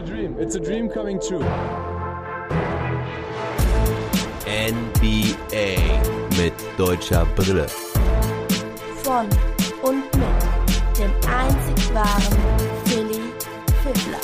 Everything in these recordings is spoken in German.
a dream. It's a dream coming true. NBA mit deutscher Brille. Von und mit dem einzig wahren Philly Fiddler.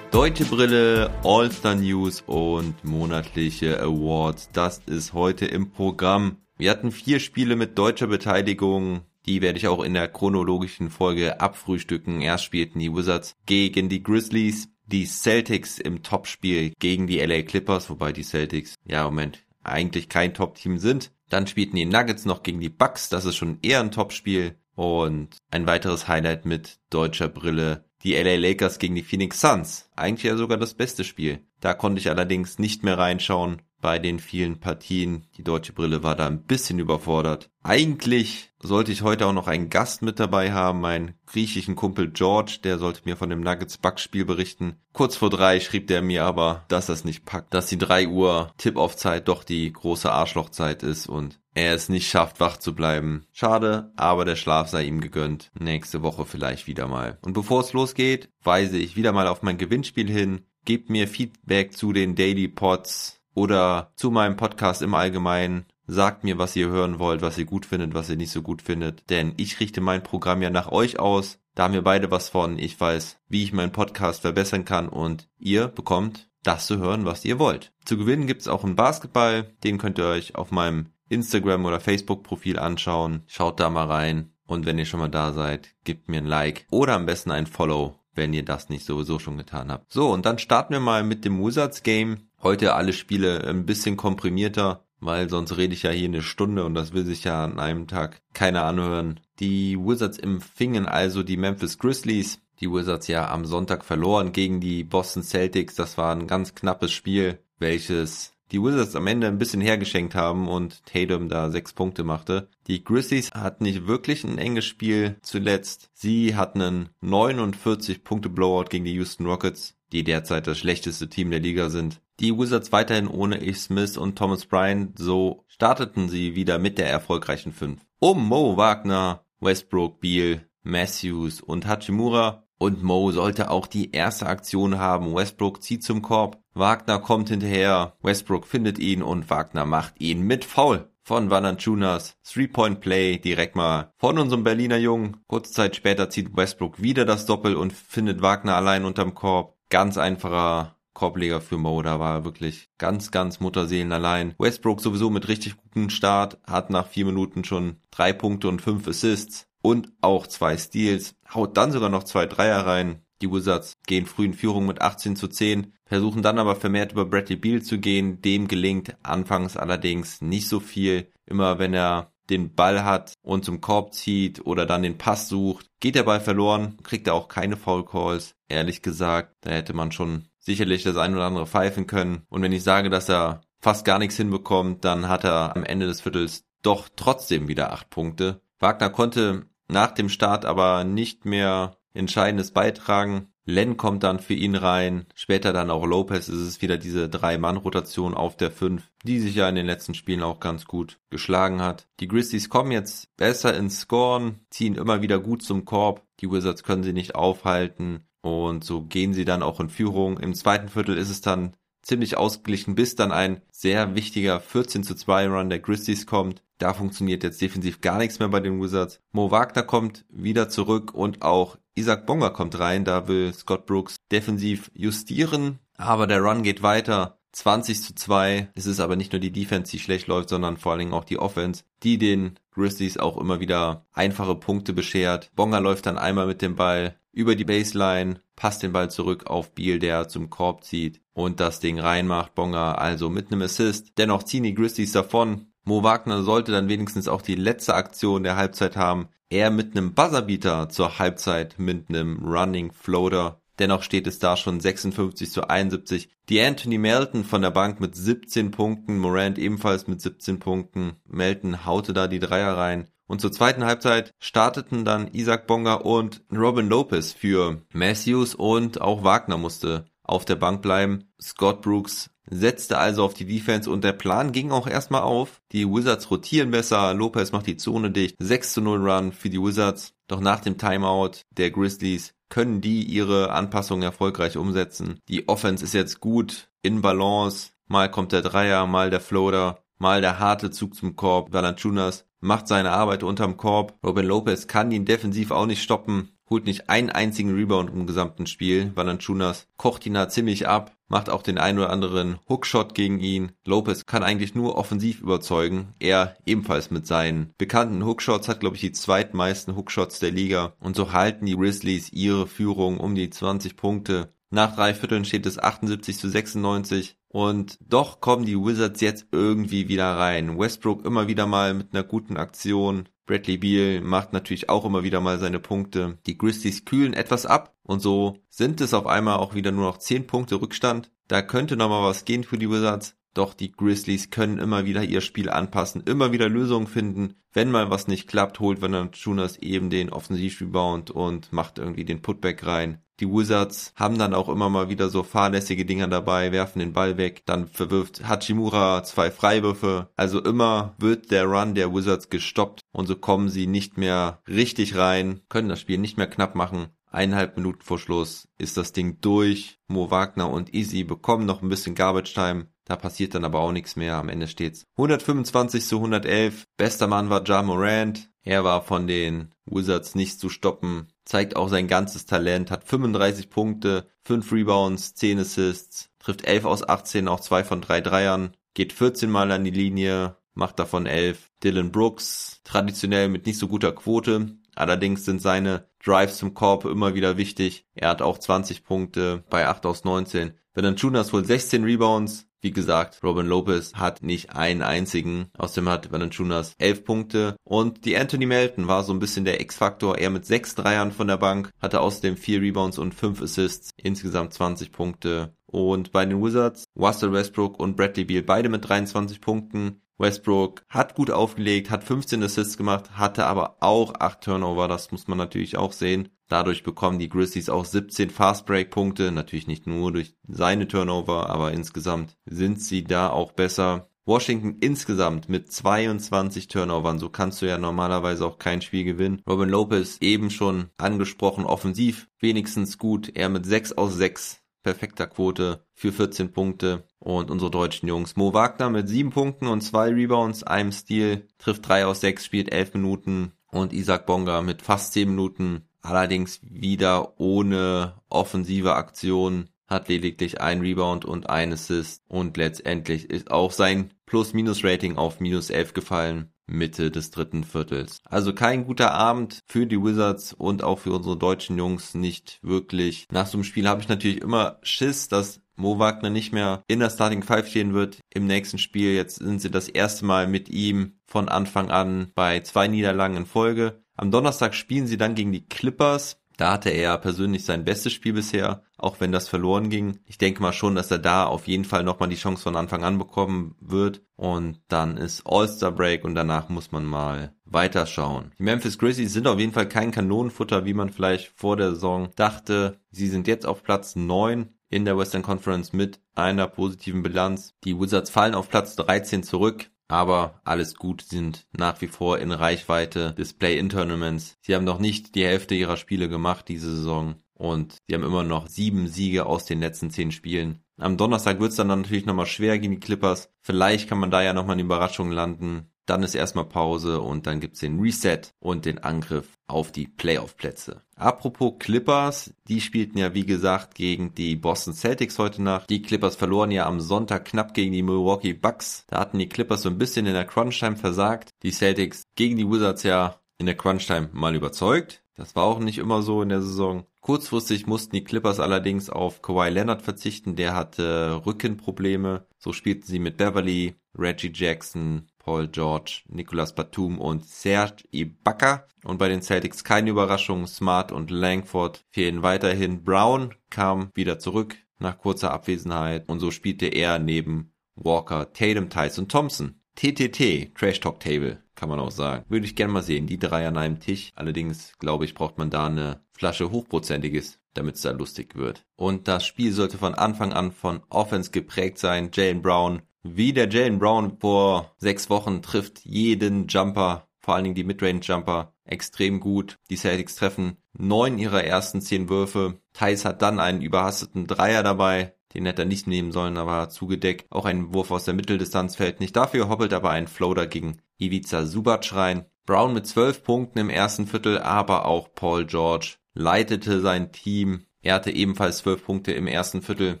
Deutsche Brille, All-Star News und monatliche Awards. Das ist heute im Programm. Wir hatten vier Spiele mit deutscher Beteiligung. Die werde ich auch in der chronologischen Folge abfrühstücken. Erst spielten die Wizards gegen die Grizzlies, die Celtics im Topspiel gegen die LA Clippers, wobei die Celtics, ja, Moment, eigentlich kein Top-Team sind. Dann spielten die Nuggets noch gegen die Bucks, das ist schon eher ein Topspiel. Und ein weiteres Highlight mit deutscher Brille, die LA Lakers gegen die Phoenix Suns. Eigentlich ja sogar das beste Spiel. Da konnte ich allerdings nicht mehr reinschauen, bei den vielen Partien. Die deutsche Brille war da ein bisschen überfordert. Eigentlich sollte ich heute auch noch einen Gast mit dabei haben, meinen griechischen Kumpel George, der sollte mir von dem Nuggets Backspiel berichten. Kurz vor drei schrieb der mir aber, dass das nicht packt, dass die drei Uhr Tip-Off-Zeit doch die große Arschlochzeit ist und er es nicht schafft, wach zu bleiben. Schade, aber der Schlaf sei ihm gegönnt. Nächste Woche vielleicht wieder mal. Und bevor es losgeht, weise ich wieder mal auf mein Gewinnspiel hin. Gebt mir Feedback zu den Daily Pods oder zu meinem Podcast im Allgemeinen. Sagt mir, was ihr hören wollt, was ihr gut findet, was ihr nicht so gut findet. Denn ich richte mein Programm ja nach euch aus. Da haben wir beide was von. Ich weiß, wie ich meinen Podcast verbessern kann und ihr bekommt das zu hören, was ihr wollt. Zu gewinnen gibt's auch einen Basketball. Den könnt ihr euch auf meinem Instagram oder Facebook Profil anschauen. Schaut da mal rein. Und wenn ihr schon mal da seid, gebt mir ein Like oder am besten ein Follow, wenn ihr das nicht sowieso schon getan habt. So, und dann starten wir mal mit dem Wizards Game. Heute alle Spiele ein bisschen komprimierter, weil sonst rede ich ja hier eine Stunde und das will sich ja an einem Tag keiner anhören. Die Wizards empfingen also die Memphis Grizzlies. Die Wizards ja am Sonntag verloren gegen die Boston Celtics. Das war ein ganz knappes Spiel, welches die Wizards am Ende ein bisschen hergeschenkt haben und Tatum da sechs Punkte machte. Die Grizzlies hatten nicht wirklich ein enges Spiel zuletzt. Sie hatten einen 49 Punkte Blowout gegen die Houston Rockets, die derzeit das schlechteste Team der Liga sind. Die Wizards weiterhin ohne A. Smith und Thomas Bryant, so starteten sie wieder mit der erfolgreichen Fünf. Um Mo Wagner, Westbrook, Beal, Matthews und Hachimura und Mo sollte auch die erste Aktion haben. Westbrook zieht zum Korb. Wagner kommt hinterher. Westbrook findet ihn und Wagner macht ihn mit Foul von Valanciunas. Three-Point-Play direkt mal von unserem Berliner Jungen. Kurze Zeit später zieht Westbrook wieder das Doppel und findet Wagner allein unterm Korb. Ganz einfacher Korbleger für Mo, da war er wirklich ganz, ganz Mutterseelen allein. Westbrook sowieso mit richtig gutem Start, hat nach vier Minuten schon drei Punkte und fünf Assists und auch zwei Steals, haut dann sogar noch zwei Dreier rein. Die Wizards gehen früh in Führung mit 18 zu 10, versuchen dann aber vermehrt über Bradley Beal zu gehen. Dem gelingt anfangs allerdings nicht so viel. Immer wenn er den Ball hat und zum Korb zieht oder dann den Pass sucht, geht der Ball verloren, kriegt er auch keine Foul Calls. Ehrlich gesagt, da hätte man schon sicherlich das ein oder andere pfeifen können. Und wenn ich sage, dass er fast gar nichts hinbekommt, dann hat er am Ende des Viertels doch trotzdem wieder acht Punkte. Wagner konnte nach dem Start aber nicht mehr Entscheidendes beitragen. Len kommt dann für ihn rein. Später dann auch Lopez. Es ist wieder diese Drei-Mann-Rotation auf der Fünf, die sich ja in den letzten Spielen auch ganz gut geschlagen hat. Die Grizzlies kommen jetzt besser ins Scoren, ziehen immer wieder gut zum Korb. Die Wizards können sie nicht aufhalten. Und so gehen sie dann auch in Führung. Im zweiten Viertel ist es dann ziemlich ausgeglichen, bis dann ein sehr wichtiger 14 zu 2 Run der Grizzlies kommt. Da funktioniert jetzt defensiv gar nichts mehr bei den Wizards. Mo Wagner kommt wieder zurück und auch Isaac Bonga kommt rein. Da will Scott Brooks defensiv justieren. Aber der Run geht weiter. 20 zu 2. Es ist aber nicht nur die Defense, die schlecht läuft, sondern vor allen Dingen auch die Offense, die den Grizzlies auch immer wieder einfache Punkte beschert. Bonga läuft dann einmal mit dem Ball über die Baseline, passt den Ball zurück auf Beal, der zum Korb zieht und das Ding reinmacht. Bonga also mit einem Assist. Dennoch ziehen die Grizzlies davon. Mo Wagner sollte dann wenigstens auch die letzte Aktion der Halbzeit haben. Er mit einem Buzzerbeater zur Halbzeit mit einem Running Floater Dennoch steht es da schon 56 zu 71. Die Anthony Melton von der Bank mit 17 Punkten, Morant ebenfalls mit 17 Punkten. Melton haute da die Dreier rein. Und zur zweiten Halbzeit starteten dann Isaac Bonga und Robin Lopez für Matthews und auch Wagner musste auf der Bank bleiben. Scott Brooks setzte also auf die Defense und der Plan ging auch erstmal auf. Die Wizards rotieren besser, Lopez macht die Zone dicht, 6 zu 0 Run für die Wizards. Doch nach dem Timeout der Grizzlies können die ihre Anpassungen erfolgreich umsetzen. Die Offense ist jetzt gut in Balance. Mal kommt der Dreier, mal der Floater, mal der harte Zug zum Korb. Valanciunas macht seine Arbeit unterm Korb. Robin Lopez kann ihn defensiv auch nicht stoppen holt nicht einen einzigen Rebound im gesamten Spiel. Valanciunas kocht ihn da ziemlich ab, macht auch den einen oder anderen Hookshot gegen ihn. Lopez kann eigentlich nur offensiv überzeugen. Er ebenfalls mit seinen bekannten Hookshots hat, glaube ich, die zweitmeisten Hookshots der Liga. Und so halten die Grizzlies ihre Führung um die 20 Punkte. Nach drei Vierteln steht es 78 zu 96. Und doch kommen die Wizards jetzt irgendwie wieder rein. Westbrook immer wieder mal mit einer guten Aktion. Bradley Beal macht natürlich auch immer wieder mal seine Punkte. Die Grizzlies kühlen etwas ab und so sind es auf einmal auch wieder nur noch 10 Punkte Rückstand. Da könnte noch mal was gehen für die Wizards. Doch die Grizzlies können immer wieder ihr Spiel anpassen, immer wieder Lösungen finden. Wenn mal was nicht klappt, holt Valanciunas eben den Offensivrebound und macht irgendwie den Putback rein. Die Wizards haben dann auch immer mal wieder so fahrlässige Dinger dabei, werfen den Ball weg, dann verwirft Hachimura zwei Freiwürfe. Also immer wird der Run der Wizards gestoppt und so kommen sie nicht mehr richtig rein, können das Spiel nicht mehr knapp machen. Eineinhalb Minuten vor Schluss ist das Ding durch. Mo Wagner und Easy bekommen noch ein bisschen Garbage Time. Da passiert dann aber auch nichts mehr. Am Ende steht's 125 zu 111. Bester Mann war Ja Morant. Er war von den Wizards nicht zu stoppen. Zeigt auch sein ganzes Talent. Hat 35 Punkte, 5 Rebounds, 10 Assists. Trifft 11 aus 18, auch 2 von 3 Dreiern. Geht 14 Mal an die Linie. Macht davon 11. Dylan Brooks, traditionell mit nicht so guter Quote. Allerdings sind seine Drives zum Korb immer wieder wichtig. Er hat auch 20 Punkte bei 8 aus 19. Valanciunas wohl 16 Rebounds, wie gesagt, Robin Lopez hat nicht einen einzigen. Außerdem hat Valanciunas elf Punkte. Und die Anthony Melton war so ein bisschen der X-Faktor. Er mit sechs Dreiern von der Bank, hatte außerdem vier Rebounds und fünf Assists. Insgesamt 20 Punkte. Und bei den Wizards, Russell Westbrook und Bradley Beal beide mit 23 Punkten. Westbrook hat gut aufgelegt, hat 15 Assists gemacht, hatte aber auch 8 Turnover, das muss man natürlich auch sehen. Dadurch bekommen die Grizzlies auch 17 Fastbreak-Punkte, natürlich nicht nur durch seine Turnover, aber insgesamt sind sie da auch besser. Washington insgesamt mit 22 Turnovern, so kannst du ja normalerweise auch kein Spiel gewinnen. Robin Lopez eben schon angesprochen, offensiv wenigstens gut, er mit 6 aus 6 perfekter Quote für 14 Punkte. Und unsere deutschen Jungs. Mo Wagner mit 7 Punkten und 2 Rebounds, einem Stil, trifft 3 aus 6, spielt 11 Minuten. Und Isaac Bonga mit fast 10 Minuten, allerdings wieder ohne offensive Aktion, hat lediglich ein Rebound und ein Assist. Und letztendlich ist auch sein Plus-Minus-Rating auf minus 11 gefallen. Mitte des dritten Viertels. Also kein guter Abend für die Wizards und auch für unsere deutschen Jungs nicht wirklich. Nach so einem Spiel habe ich natürlich immer Schiss, dass Mo Wagner nicht mehr in der Starting Five stehen wird im nächsten Spiel. Jetzt sind sie das erste Mal mit ihm von Anfang an bei zwei Niederlagen in Folge. Am Donnerstag spielen sie dann gegen die Clippers. Da hatte er persönlich sein bestes Spiel bisher, auch wenn das verloren ging. Ich denke mal schon, dass er da auf jeden Fall nochmal die Chance von Anfang an bekommen wird. Und dann ist All-Star Break und danach muss man mal weiterschauen. Die Memphis Grizzlies sind auf jeden Fall kein Kanonenfutter, wie man vielleicht vor der Saison dachte. Sie sind jetzt auf Platz 9 in der Western Conference mit einer positiven Bilanz. Die Wizards fallen auf Platz 13 zurück aber alles gut, sind nach wie vor in Reichweite des Play-In-Tournaments. Sie haben noch nicht die Hälfte ihrer Spiele gemacht diese Saison und sie haben immer noch sieben Siege aus den letzten zehn Spielen. Am Donnerstag wird es dann natürlich nochmal schwer gegen die Clippers. Vielleicht kann man da ja nochmal eine Überraschung landen. Dann ist erstmal Pause und dann gibt's den Reset und den Angriff auf die Playoff-Plätze. Apropos Clippers, die spielten ja wie gesagt gegen die Boston Celtics heute Nacht. Die Clippers verloren ja am Sonntag knapp gegen die Milwaukee Bucks. Da hatten die Clippers so ein bisschen in der Crunch-Time versagt. Die Celtics gegen die Wizards ja in der Crunch-Time mal überzeugt. Das war auch nicht immer so in der Saison. Kurzfristig mussten die Clippers allerdings auf Kawhi Leonard verzichten. Der hatte Rückenprobleme. So spielten sie mit Beverly, Reggie Jackson, Paul George, Nicolas Batum und Serge Ibaka. Und bei den Celtics keine Überraschung, Smart und Langford fehlen weiterhin. Brown kam wieder zurück nach kurzer Abwesenheit und so spielte er neben Walker, Tatum, und Thompson. TTT, Trash Talk Table kann man auch sagen. Würde ich gerne mal sehen, die drei an einem Tisch. Allerdings, glaube ich, braucht man da eine Flasche hochprozentiges, damit es da lustig wird. Und das Spiel sollte von Anfang an von Offense geprägt sein. Jalen Brown, wie der Jalen Brown vor sechs Wochen, trifft jeden Jumper, vor allen Dingen die Midrange-Jumper, extrem gut. Die Celtics treffen neun ihrer ersten zehn Würfe. Thais hat dann einen überhasteten Dreier dabei. Den hätte er nicht nehmen sollen, aber zugedeckt. Auch ein Wurf aus der Mitteldistanz fällt nicht. Dafür hoppelt aber ein Floater gegen Ivica Subac rein. Brown mit zwölf Punkten im ersten Viertel, aber auch Paul George leitete sein Team. Er hatte ebenfalls zwölf Punkte im ersten Viertel.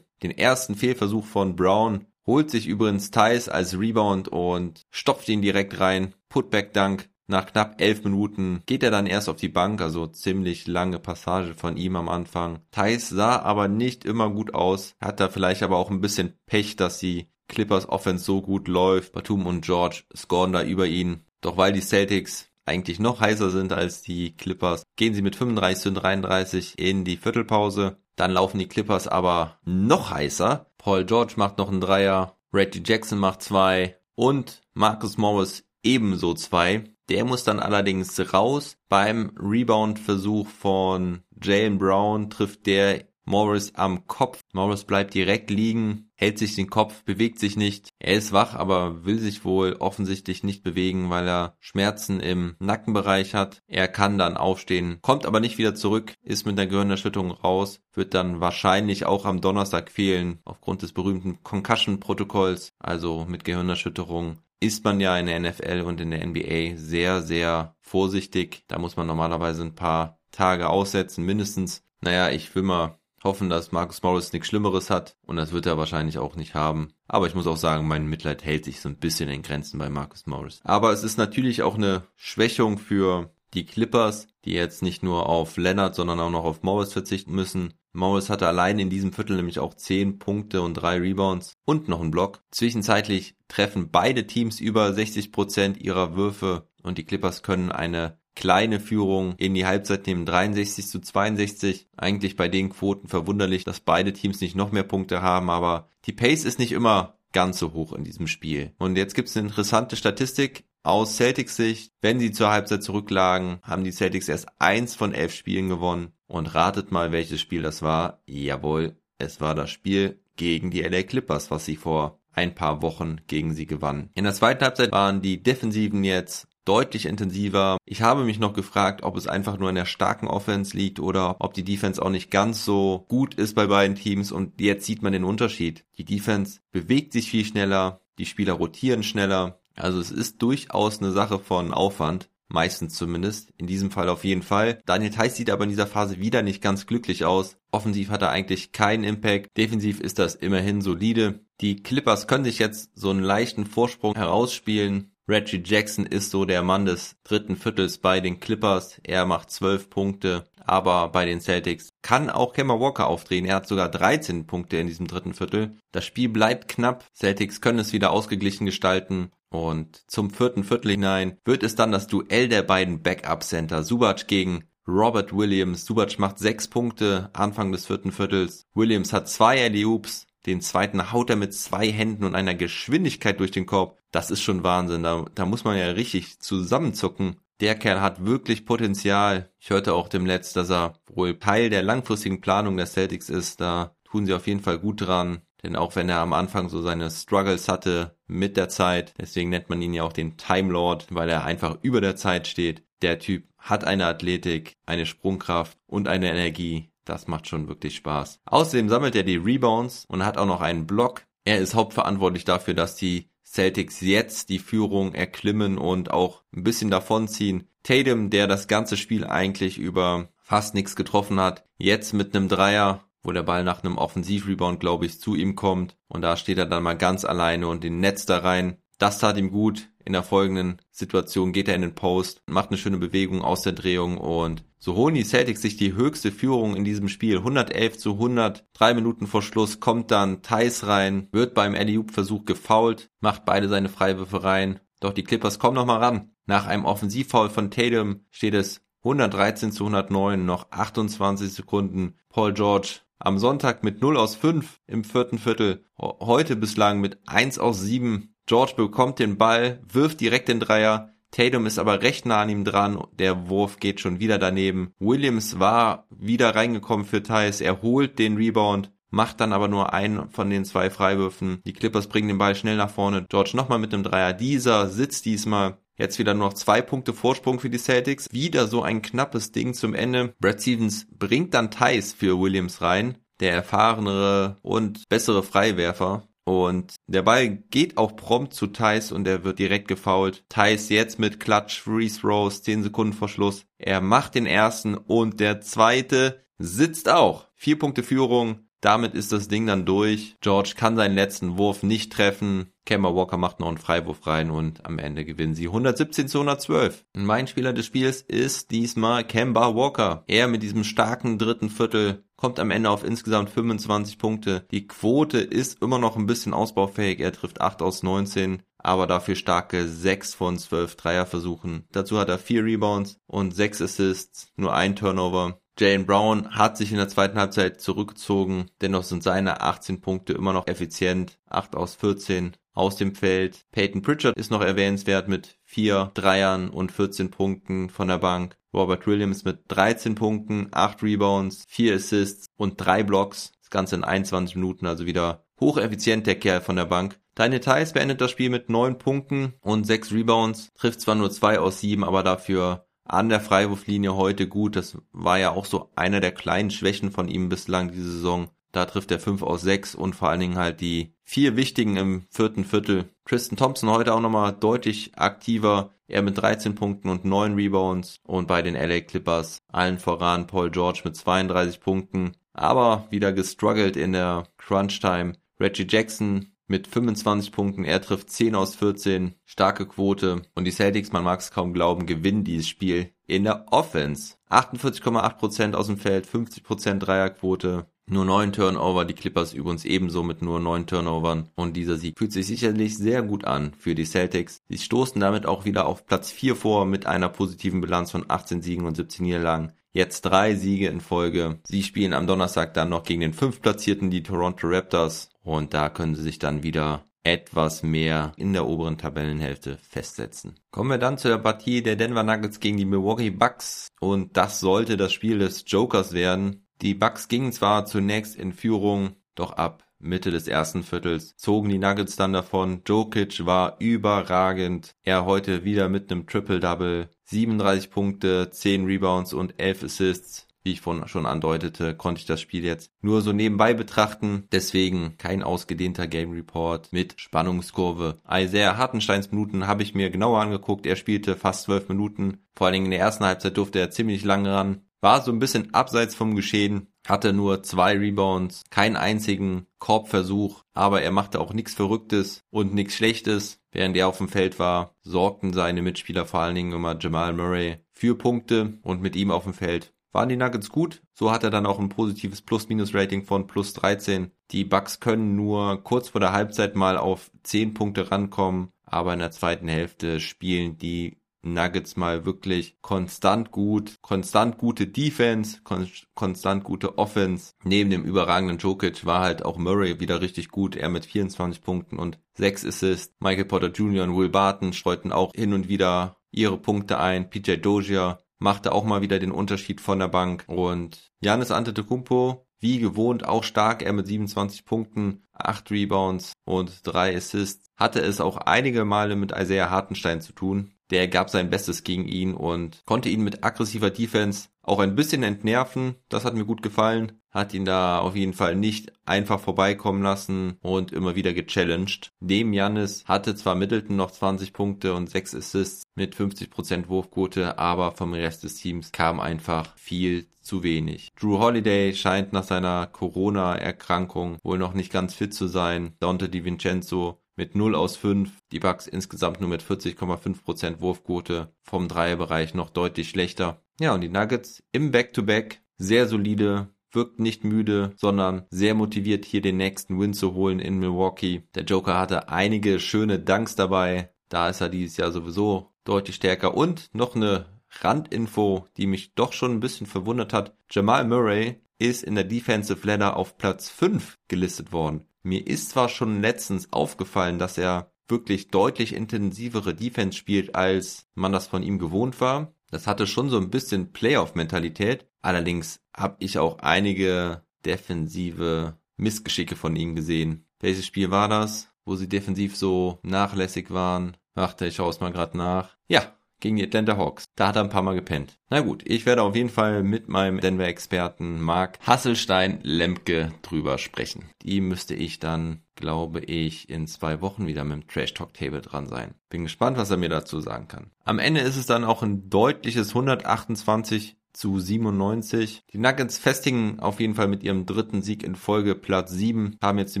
Den ersten Fehlversuch von Brown holt sich übrigens Thais als Rebound und stopft ihn direkt rein. Putback-Dunk. Nach knapp elf Minuten geht er dann erst auf die Bank, also ziemlich lange Passage von ihm am Anfang. Thais sah aber nicht immer gut aus, hat da vielleicht aber auch ein bisschen Pech, dass die Clippers Offense so gut läuft. Batum und George scoren da über ihn. Doch weil die Celtics eigentlich noch heißer sind als die Clippers, gehen sie mit 35 zu 33 in die Viertelpause. Dann laufen die Clippers aber noch heißer. Paul George macht noch einen Dreier, Reggie Jackson macht zwei und Marcus Morris ebenso zwei. Der muss dann allerdings raus. Beim Rebound-Versuch von Jalen Brown trifft der Morris am Kopf. Morris bleibt direkt liegen, hält sich den Kopf, bewegt sich nicht. Er ist wach, aber will sich wohl offensichtlich nicht bewegen, weil er Schmerzen im Nackenbereich hat. Er kann dann aufstehen, kommt aber nicht wieder zurück, ist mit der Gehirnerschütterung raus, wird dann wahrscheinlich auch am Donnerstag fehlen, aufgrund des berühmten Concussion-Protokolls, also mit Gehirnerschütterung ist man ja in der NFL und in der NBA sehr, sehr vorsichtig. Da muss man normalerweise ein paar Tage aussetzen, mindestens. Naja, ich will mal hoffen, dass Marcus Morris nichts Schlimmeres hat und das wird er wahrscheinlich auch nicht haben. Aber ich muss auch sagen, mein Mitleid hält sich so ein bisschen in Grenzen bei Marcus Morris. Aber es ist natürlich auch eine Schwächung für die Clippers, die jetzt nicht nur auf Leonard, sondern auch noch auf Morris verzichten müssen. Morris hatte allein in diesem Viertel nämlich auch 10 Punkte und 3 Rebounds und noch einen Block. Zwischenzeitlich treffen beide Teams über 60 Prozent ihrer Würfe und die Clippers können eine kleine Führung in die Halbzeit nehmen, 63 zu 62. Eigentlich bei den Quoten verwunderlich, dass beide Teams nicht noch mehr Punkte haben, aber die Pace ist nicht immer ganz so hoch in diesem Spiel. Und jetzt gibt es eine interessante Statistik aus Celtics Sicht. Wenn sie zur Halbzeit zurücklagen, haben die Celtics erst eins von elf Spielen gewonnen. Und ratet mal, welches Spiel das war. Jawohl, es war das Spiel gegen die LA Clippers, was sie vor ein paar Wochen gegen sie gewannen. In der zweiten Halbzeit waren die Defensiven jetzt deutlich intensiver. Ich habe mich noch gefragt, ob es einfach nur an der starken Offense liegt oder ob die Defense auch nicht ganz so gut ist bei beiden Teams und jetzt sieht man den Unterschied. Die Defense bewegt sich viel schneller, die Spieler rotieren schneller. Also es ist durchaus eine Sache von Aufwand. Meistens zumindest. In diesem Fall auf jeden Fall. Daniel Theiss sieht aber in dieser Phase wieder nicht ganz glücklich aus. Offensiv hat er eigentlich keinen Impact. Defensiv ist das immerhin solide. Die Clippers können sich jetzt so einen leichten Vorsprung herausspielen. Reggie Jackson ist so der Mann des dritten Viertels bei den Clippers. Er macht zwölf Punkte, aber bei den Celtics kann auch Kemba Walker aufdrehen. Er hat sogar 13 Punkte in diesem dritten Viertel. Das Spiel bleibt knapp. Celtics können es wieder ausgeglichen gestalten. Und zum vierten Viertel hinein wird es dann das Duell der beiden Backup-Center. Subac gegen Robert Williams. Subac macht sechs Punkte Anfang des vierten Viertels. Williams hat zwei Alley-Oops den zweiten haut er mit zwei Händen und einer Geschwindigkeit durch den Korb. Das ist schon Wahnsinn. Da, da muss man ja richtig zusammenzucken. Der Kerl hat wirklich Potenzial. Ich hörte auch dem Letzt, dass er wohl Teil der langfristigen Planung der Celtics ist. Da tun sie auf jeden Fall gut dran. Denn auch wenn er am Anfang so seine Struggles hatte mit der Zeit, deswegen nennt man ihn ja auch den Time Lord, weil er einfach über der Zeit steht. Der Typ hat eine Athletik, eine Sprungkraft und eine Energie. Das macht schon wirklich Spaß. Außerdem sammelt er die Rebounds und hat auch noch einen Block. Er ist hauptverantwortlich dafür, dass die Celtics jetzt die Führung erklimmen und auch ein bisschen davonziehen. Tatum, der das ganze Spiel eigentlich über fast nichts getroffen hat, jetzt mit einem Dreier, wo der Ball nach einem Offensivrebound, glaube ich, zu ihm kommt. Und da steht er dann mal ganz alleine und den Netz da rein. Das tat ihm gut. In der folgenden Situation geht er in den Post, macht eine schöne Bewegung aus der Drehung und so holen die Celtics sich die höchste Führung in diesem Spiel. 111 zu 100. Drei Minuten vor Schluss kommt dann Thais rein, wird beim Alley-Oop-Versuch gefoult, macht beide seine Freiwürfe rein. Doch die Clippers kommen nochmal ran. Nach einem Offensivfoul von Tatum steht es 113 zu 109, noch 28 Sekunden. Paul George am Sonntag mit 0 aus 5 im vierten Viertel. Heute bislang mit 1 aus 7 George bekommt den Ball, wirft direkt den Dreier, Tatum ist aber recht nah an ihm dran. Der Wurf geht schon wieder daneben. Williams war wieder reingekommen für Thais. Er holt den Rebound macht dann aber nur einen von den zwei Freiwürfen. Die Clippers bringen den Ball schnell nach vorne. George nochmal mit einem Dreier. Dieser sitzt diesmal. Jetzt wieder nur noch zwei Punkte Vorsprung für die Celtics. Wieder so ein knappes Ding zum Ende. Brad Stevens bringt dann Thais für Williams rein. Der erfahrenere und bessere Freiwerfer. Und der Ball geht auch prompt zu Thais und er wird direkt gefoult. Thais jetzt mit Clutch Free Throws, 10 Sekunden vor Schluss. Er macht den ersten und der zweite sitzt auch. Vier Punkte Führung. Damit ist das Ding dann durch. George kann seinen letzten Wurf nicht treffen. Kemba Walker macht noch einen Freiwurf rein und am Ende gewinnen sie 117 zu 112. Mein Spieler des Spiels ist diesmal Kemba Walker. Er mit diesem starken dritten Viertel kommt am Ende auf insgesamt 25 Punkte. Die Quote ist immer noch ein bisschen ausbaufähig. Er trifft 8 aus 19, aber dafür starke 6 von 12 Dreierversuchen. Dazu hat er 4 Rebounds und 6 Assists, nur ein Turnover. Jalen Brown hat sich in der zweiten Halbzeit zurückgezogen, dennoch sind seine 18 Punkte immer noch effizient, 8 aus 14 aus dem Feld. Peyton Pritchard ist noch erwähnenswert mit 4 Dreiern und 14 Punkten von der Bank. Robert Williams mit 13 Punkten, 8 Rebounds, 4 Assists und 3 Blocks. Das Ganze in 21 Minuten, also wieder hocheffizient der Kerl von der Bank. Deine Thais beendet das Spiel mit 9 Punkten und 6 Rebounds, trifft zwar nur 2 aus 7, aber dafür an der Freiwurflinie heute gut. Das war ja auch so einer der kleinen Schwächen von ihm bislang diese Saison. Da trifft er 5 aus 6 und vor allen Dingen halt die vier wichtigen im vierten Viertel. Tristan Thompson heute auch nochmal deutlich aktiver. Er mit 13 Punkten und 9 Rebounds. Und bei den LA Clippers allen voran Paul George mit 32 Punkten. Aber wieder gestruggelt in der Crunch Time. Reggie Jackson mit 25 Punkten. Er trifft 10 aus 14. Starke Quote. Und die Celtics, man mag es kaum glauben, gewinnen dieses Spiel in der Offense. 48,8% aus dem Feld, 50% Dreierquote. Nur 9 Turnover, die Clippers übrigens ebenso mit nur 9 Turnovern. Und dieser Sieg fühlt sich sicherlich sehr gut an für die Celtics. Sie stoßen damit auch wieder auf Platz 4 vor mit einer positiven Bilanz von 18 Siegen und 17 Niederlagen. Jetzt drei Siege in Folge. Sie spielen am Donnerstag dann noch gegen den fünftplatzierten, die Toronto Raptors. Und da können sie sich dann wieder etwas mehr in der oberen Tabellenhälfte festsetzen. Kommen wir dann zu der Partie der Denver Nuggets gegen die Milwaukee Bucks. Und das sollte das Spiel des Jokers werden. Die Bucks gingen zwar zunächst in Führung, doch ab Mitte des ersten Viertels zogen die Nuggets dann davon. Jokic war überragend. Er heute wieder mit einem Triple-Double. 37 Punkte, 10 Rebounds und 11 Assists wie ich vorhin schon andeutete, konnte ich das Spiel jetzt nur so nebenbei betrachten. Deswegen kein ausgedehnter Game Report mit Spannungskurve. Isaiah Hartensteins Minuten habe ich mir genauer angeguckt. Er spielte fast zwölf Minuten. Vor allen Dingen in der ersten Halbzeit durfte er ziemlich lange ran. War so ein bisschen abseits vom Geschehen, hatte nur zwei Rebounds, keinen einzigen Korbversuch, aber er machte auch nichts Verrücktes und nichts Schlechtes. Während er auf dem Feld war, sorgten seine Mitspieler vor allen Dingen immer Jamal Murray für Punkte und mit ihm auf dem Feld waren die Nuggets gut. So hat er dann auch ein positives Plus-Minus-Rating von plus 13. Die Bucks können nur kurz vor der Halbzeit mal auf 10 Punkte rankommen, aber in der zweiten Hälfte spielen die Nuggets mal wirklich konstant gut, konstant gute Defense, kon konstant gute Offense. Neben dem überragenden Jokic war halt auch Murray wieder richtig gut, er mit 24 Punkten und 6 Assists. Michael Porter Jr. und Will Barton streuten auch hin und wieder ihre Punkte ein. PJ Dozier machte auch mal wieder den Unterschied von der Bank. Und Janis Antetokounmpo, wie gewohnt, auch stark. Er mit 27 Punkten, 8 Rebounds und 3 Assists. Hatte es auch einige Male mit Isaiah Hartenstein zu tun. Der gab sein Bestes gegen ihn und konnte ihn mit aggressiver Defense auch ein bisschen entnerven. Das hat mir gut gefallen. Hat ihn da auf jeden Fall nicht einfach vorbeikommen lassen und immer wieder gechallenged. Dem Jannis hatte zwar Middleton noch 20 Punkte und 6 Assists mit 50% Wurfquote, aber vom Rest des Teams kam einfach viel zu wenig. Drew Holiday scheint nach seiner Corona-Erkrankung wohl noch nicht ganz fit zu sein. Dante DiVincenzo mit 0 aus 5. Die Bucks insgesamt nur mit 40,5% Wurfquote. Vom Dreierbereich noch deutlich schlechter. Ja, und die Nuggets im Back-to-Back -Back sehr solide, wirkt nicht müde, sondern sehr motiviert, hier den nächsten Win zu holen in Milwaukee. Der Joker hatte einige schöne Dunks dabei. Da ist er dieses Jahr sowieso deutlich stärker. Und noch eine Randinfo, die mich doch schon ein bisschen verwundert hat. Jamal Murray ist in der Defensive Ladder auf Platz 5 gelistet worden. Mir ist zwar schon letztens aufgefallen, dass er wirklich deutlich intensivere Defense spielt, als man das von ihm gewohnt war. Das hatte schon so ein bisschen Playoff-Mentalität. Allerdings habe ich auch einige defensive Missgeschicke von ihm gesehen. Welches Spiel war das, wo sie defensiv so nachlässig waren? Warte, ich schaue es mal gerade nach. Ja, gegen die Atlanta Hawks. Da hat er ein paar Mal gepennt. Na gut, ich werde auf jeden Fall mit meinem Denver-Experten Mark Hasselstein-Lemke drüber sprechen. Die müsste ich dann, glaube ich, in zwei Wochen wieder mit dem Trash Talk Table dran sein. Bin gespannt, was er mir dazu sagen kann. Am Ende ist es dann auch ein deutliches 128 zu 97. Die Nuggets festigen auf jeden Fall mit ihrem dritten Sieg in Folge Platz 7, haben jetzt die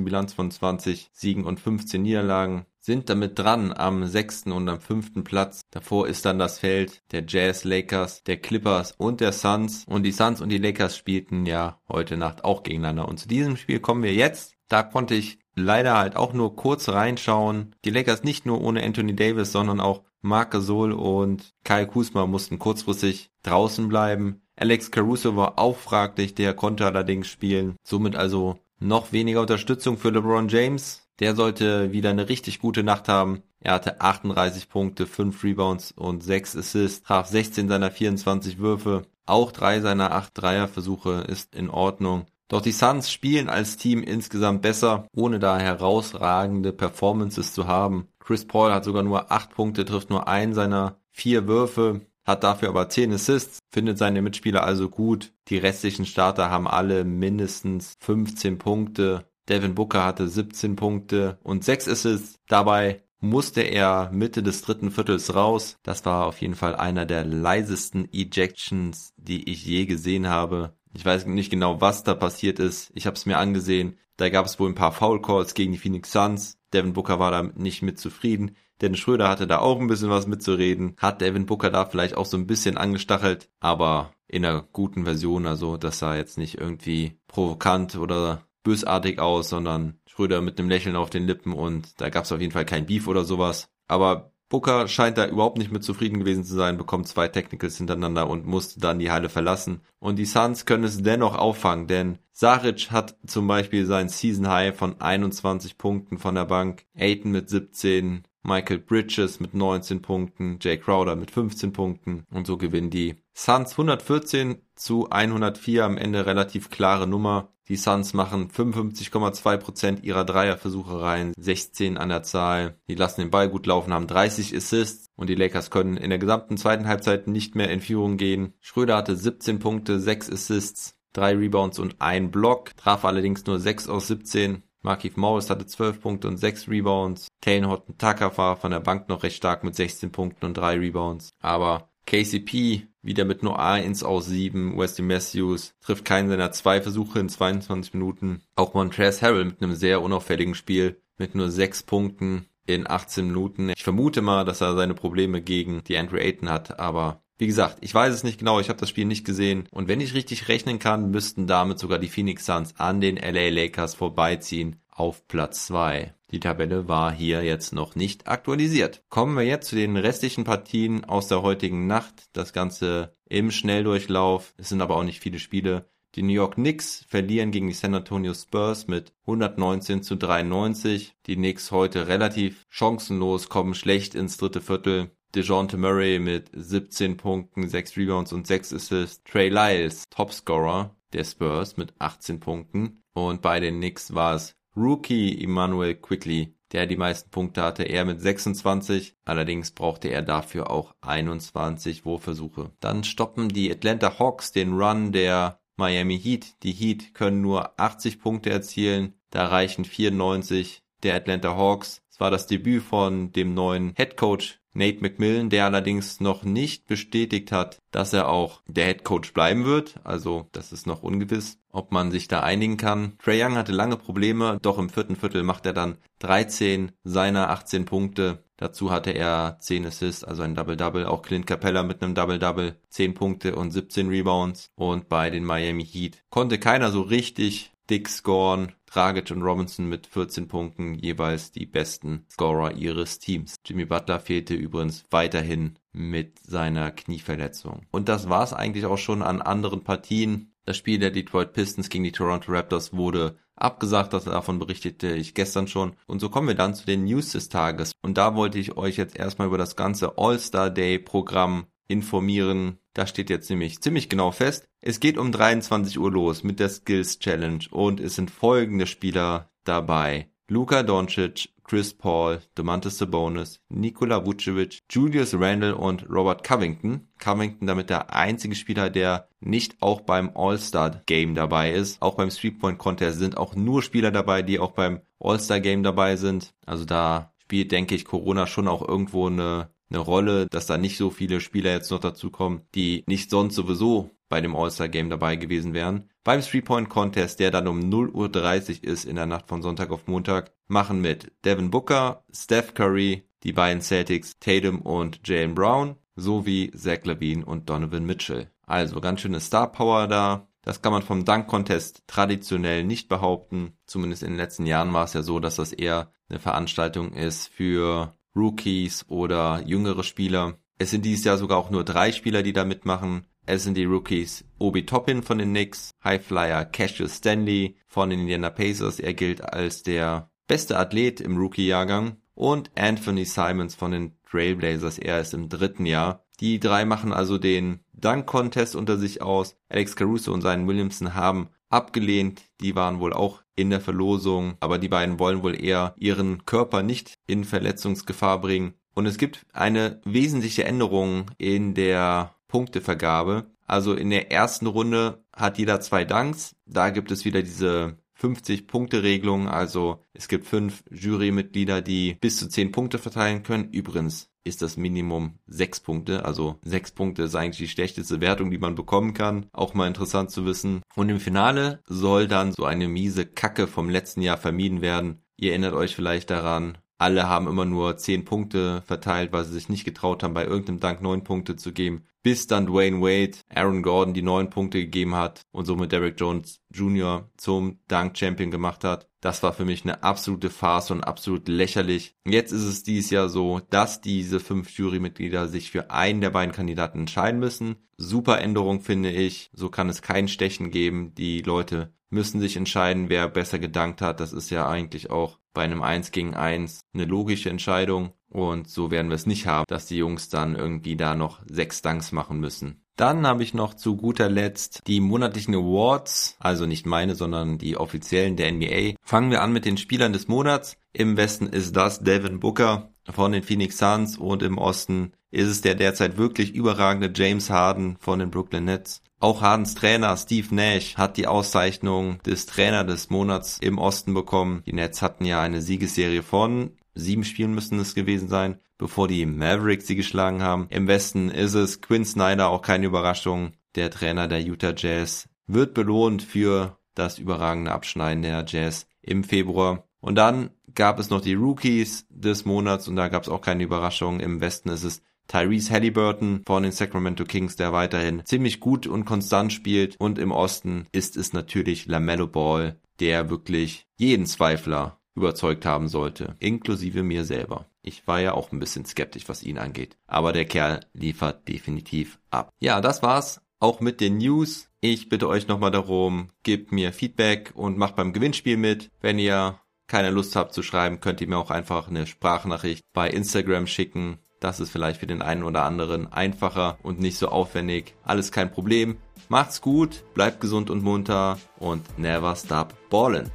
Bilanz von 20 Siegen und 15 Niederlagen sind damit dran am sechsten und am fünften Platz. Davor ist dann das Feld der Jazz, Lakers, der Clippers und der Suns. Und die Suns und die Lakers spielten ja heute Nacht auch gegeneinander. Und zu diesem Spiel kommen wir jetzt. Da konnte ich leider halt auch nur kurz reinschauen. Die Lakers nicht nur ohne Anthony Davis, sondern auch Marc Gasol und Kyle Kuzma mussten kurzfristig draußen bleiben. Alex Caruso war auch fraglich, der konnte allerdings spielen. Somit also noch weniger Unterstützung für LeBron James. Der sollte wieder eine richtig gute Nacht haben. Er hatte 38 Punkte, 5 Rebounds und 6 Assists, traf 16 seiner 24 Würfe. Auch drei seiner 8 Dreierversuche ist in Ordnung. Doch die Suns spielen als Team insgesamt besser, ohne da herausragende Performances zu haben. Chris Paul hat sogar nur 8 Punkte, trifft nur einen seiner vier Würfe, hat dafür aber 10 Assists, findet seine Mitspieler also gut. Die restlichen Starter haben alle mindestens 15 Punkte. Devin Booker hatte 17 Punkte und 6 Assists. Dabei musste er Mitte des dritten Viertels raus. Das war auf jeden Fall einer der leisesten Ejections, die ich je gesehen habe. Ich weiß nicht genau, was da passiert ist. Ich habe es mir angesehen. Da gab es wohl ein paar Foul Calls gegen die Phoenix Suns. Devin Booker war da nicht mit zufrieden. Dennis Schröder hatte da auch ein bisschen was mitzureden. Hat Devin Booker da vielleicht auch so ein bisschen angestachelt, aber in einer guten Version, also das sah jetzt nicht irgendwie provokant oder bösartig aus, sondern Schröder mit einem Lächeln auf den Lippen und da gab es auf jeden Fall kein Beef oder sowas. Aber Booker scheint da überhaupt nicht mit zufrieden gewesen zu sein, bekommt zwei Technicals hintereinander und musste dann die Halle verlassen. Und die Suns können es dennoch auffangen, denn Saric hat zum Beispiel sein Season High von 21 Punkten von der Bank, Aiton mit 17, Michael Bridges mit 19 Punkten, Jay Crowder mit 15 Punkten und so gewinnen die Suns 114 zu 104 am Ende relativ klare Nummer. Die Suns machen 55,2% ihrer Dreierversuche rein, 16 an der Zahl. Die lassen den Ball gut laufen, haben 30 Assists und die Lakers können in der gesamten zweiten Halbzeit nicht mehr in Führung gehen. Schröder hatte 17 Punkte, 6 Assists, 3 Rebounds und 1 Block, traf allerdings nur 6 aus 17. Markif Morris hatte 12 Punkte und 6 Rebounds. Taylor Horton Tucker war von der Bank noch recht stark mit 16 Punkten und 3 Rebounds. Aber KCP wieder mit nur 1 aus 7. Wesley Matthews trifft keinen seiner zwei Versuche in 22 Minuten. Auch Montrezl Harrell mit einem sehr unauffälligen Spiel mit nur 6 Punkten in 18 Minuten. Ich vermute mal, dass er seine Probleme gegen die Andrew Ayton hat, aber wie gesagt, ich weiß es nicht genau, ich habe das Spiel nicht gesehen. Und wenn ich richtig rechnen kann, müssten damit sogar die Phoenix Suns an den LA Lakers vorbeiziehen auf Platz 2. Die Tabelle war hier jetzt noch nicht aktualisiert. Kommen wir jetzt zu den restlichen Partien aus der heutigen Nacht. Das Ganze im Schnelldurchlauf. Es sind aber auch nicht viele Spiele. Die New York Knicks verlieren gegen die San Antonio Spurs mit 119 zu 93. Die Knicks heute relativ chancenlos, kommen schlecht ins dritte Viertel. DeJounte Murray mit 17 Punkten, 6 Rebounds und 6 Assists. Trey Lyles, Topscorer der Spurs mit 18 Punkten. Und bei den Knicks war es Rookie Emmanuel Quickly, der die meisten Punkte hatte, er mit 26. Allerdings brauchte er dafür auch 21 Wurfversuche. Dann stoppen die Atlanta Hawks den Run der Miami Heat. Die Heat können nur 80 Punkte erzielen. Da reichen 94 der Atlanta Hawks. Es war das Debüt von dem neuen Head Coach Nate McMillan, der allerdings noch nicht bestätigt hat, dass er auch der Head Coach bleiben wird. Also das ist noch ungewiss, ob man sich da einigen kann. Trey Young hatte lange Probleme, doch im vierten Viertel macht er dann 13 seiner 18 Punkte. Dazu hatte er 10 Assists, also ein Double-Double. Auch Clint Capella mit einem Double-Double, 10 Punkte und 17 Rebounds. Und bei den Miami Heat konnte keiner so richtig dick scoren. Dragic und Robinson mit 14 Punkten jeweils die besten Scorer ihres Teams. Jimmy Butler fehlte übrigens weiterhin mit seiner Knieverletzung. Und das war es eigentlich auch schon an anderen Partien. Das Spiel der Detroit Pistons gegen die Toronto Raptors wurde abgesagt, das davon berichtete ich gestern schon. Und so kommen wir dann zu den News des Tages. Und da wollte ich euch jetzt erstmal über das ganze All-Star Day Programm informieren. Da steht jetzt nämlich ziemlich genau fest. Es geht um 23 Uhr los mit der Skills Challenge und es sind folgende Spieler dabei. Luka Doncic, Chris Paul, Domantas Sabonis, Nikola Vucevic, Julius Randle und Robert Covington. Covington damit der einzige Spieler, der nicht auch beim All-Star Game dabei ist. Auch beim Three-Point Contest sind auch nur Spieler dabei, die auch beim All-Star Game dabei sind. Also da spielt, denke ich, Corona schon auch irgendwo eine, eine Rolle, dass da nicht so viele Spieler jetzt noch dazukommen, die nicht sonst sowieso bei dem All-Star Game dabei gewesen wären. Beim Three-Point-Contest, der dann um 0.30 Uhr ist in der Nacht von Sonntag auf Montag, machen mit Devin Booker, Steph Curry, die beiden Celtics Tatum und Jalen Brown, sowie Zach Levine und Donovan Mitchell. Also ganz schöne Star Power da. Das kann man vom Dunk-Contest traditionell nicht behaupten. Zumindest in den letzten Jahren war es ja so, dass das eher eine Veranstaltung ist für Rookies oder jüngere Spieler. Es sind dieses Jahr sogar auch nur drei Spieler, die da mitmachen. Es sind die Rookies Obi Toppin von den Knicks, Highflyer Cassius Stanley von den Indiana Pacers. Er gilt als der beste Athlet im Rookie-Jahrgang. Und Anthony Simons von den Trailblazers. Er ist im dritten Jahr. Die drei machen also den Dunk-Contest unter sich aus. Alex Caruso und seinen Williamson haben abgelehnt. Die waren wohl auch in der Verlosung, aber die beiden wollen wohl eher ihren Körper nicht in Verletzungsgefahr bringen. Und es gibt eine wesentliche Änderung in der Punktevergabe. Also in der ersten Runde hat jeder zwei Dunks. Da gibt es wieder diese 50-Punkte-Regelung. Also es gibt fünf Jurymitglieder, die bis zu zehn Punkte verteilen können. Übrigens ist das Minimum sechs Punkte. Also sechs Punkte ist eigentlich die schlechteste Wertung, die man bekommen kann. Auch mal interessant zu wissen. Und im Finale soll dann so eine miese Kacke vom letzten Jahr vermieden werden. Ihr erinnert euch vielleicht daran, alle haben immer nur zehn Punkte verteilt, weil sie sich nicht getraut haben, bei irgendeinem Dank neun Punkte zu geben. Bis dann Dwayne Wade Aaron Gordon die neun Punkte gegeben hat und somit Derek Jones Jr. zum Dunk Champion gemacht hat. Das war für mich eine absolute Farce und absolut lächerlich. Jetzt ist es dieses Jahr so, dass diese fünf Jurymitglieder sich für einen der beiden Kandidaten entscheiden müssen. Super Änderung finde ich. So kann es kein Stechen geben. Die Leute müssen sich entscheiden, wer besser gedankt hat. Das ist ja eigentlich auch bei einem 1 gegen 1 eine logische Entscheidung. Und so werden wir es nicht haben, dass die Jungs dann irgendwie da noch sechs Dunks machen müssen. Dann habe ich noch zu guter Letzt die monatlichen Awards, also nicht meine, sondern die offiziellen der NBA. Fangen wir an mit den Spielern des Monats. Im Westen ist das Devin Booker von den Phoenix Suns und im Osten ist es der derzeit wirklich überragende James Harden von den Brooklyn Nets. Auch Hardens Trainer Steve Nash hat die Auszeichnung des Trainer des Monats im Osten bekommen. Die Nets hatten ja eine Siegesserie von sieben Spielen müssen es gewesen sein, bevor die Mavericks sie geschlagen haben. Im Westen ist es Quinn Snyder, auch keine Überraschung. Der Trainer der Utah Jazz wird belohnt für das überragende Abschneiden der Jazz im Februar. Und dann gab es noch die Rookies des Monats und da gab es auch keine Überraschung. Im Westen ist es Tyrese Halliburton von den Sacramento Kings, der weiterhin ziemlich gut und konstant spielt. Und im Osten ist es natürlich LaMelo Ball, der wirklich jeden Zweifler überzeugt haben sollte, inklusive mir selber. Ich war ja auch ein bisschen skeptisch, was ihn angeht. Aber der Kerl liefert definitiv ab. Ja, das war's auch mit den News. Ich bitte euch nochmal darum, gebt mir Feedback und macht beim Gewinnspiel mit. Wenn ihr keine Lust habt zu schreiben, könnt ihr mir auch einfach eine Sprachnachricht bei Instagram schicken. Das ist vielleicht für den einen oder anderen einfacher und nicht so aufwendig. Alles kein Problem. Macht's gut, bleibt gesund und munter und never stop ballin'.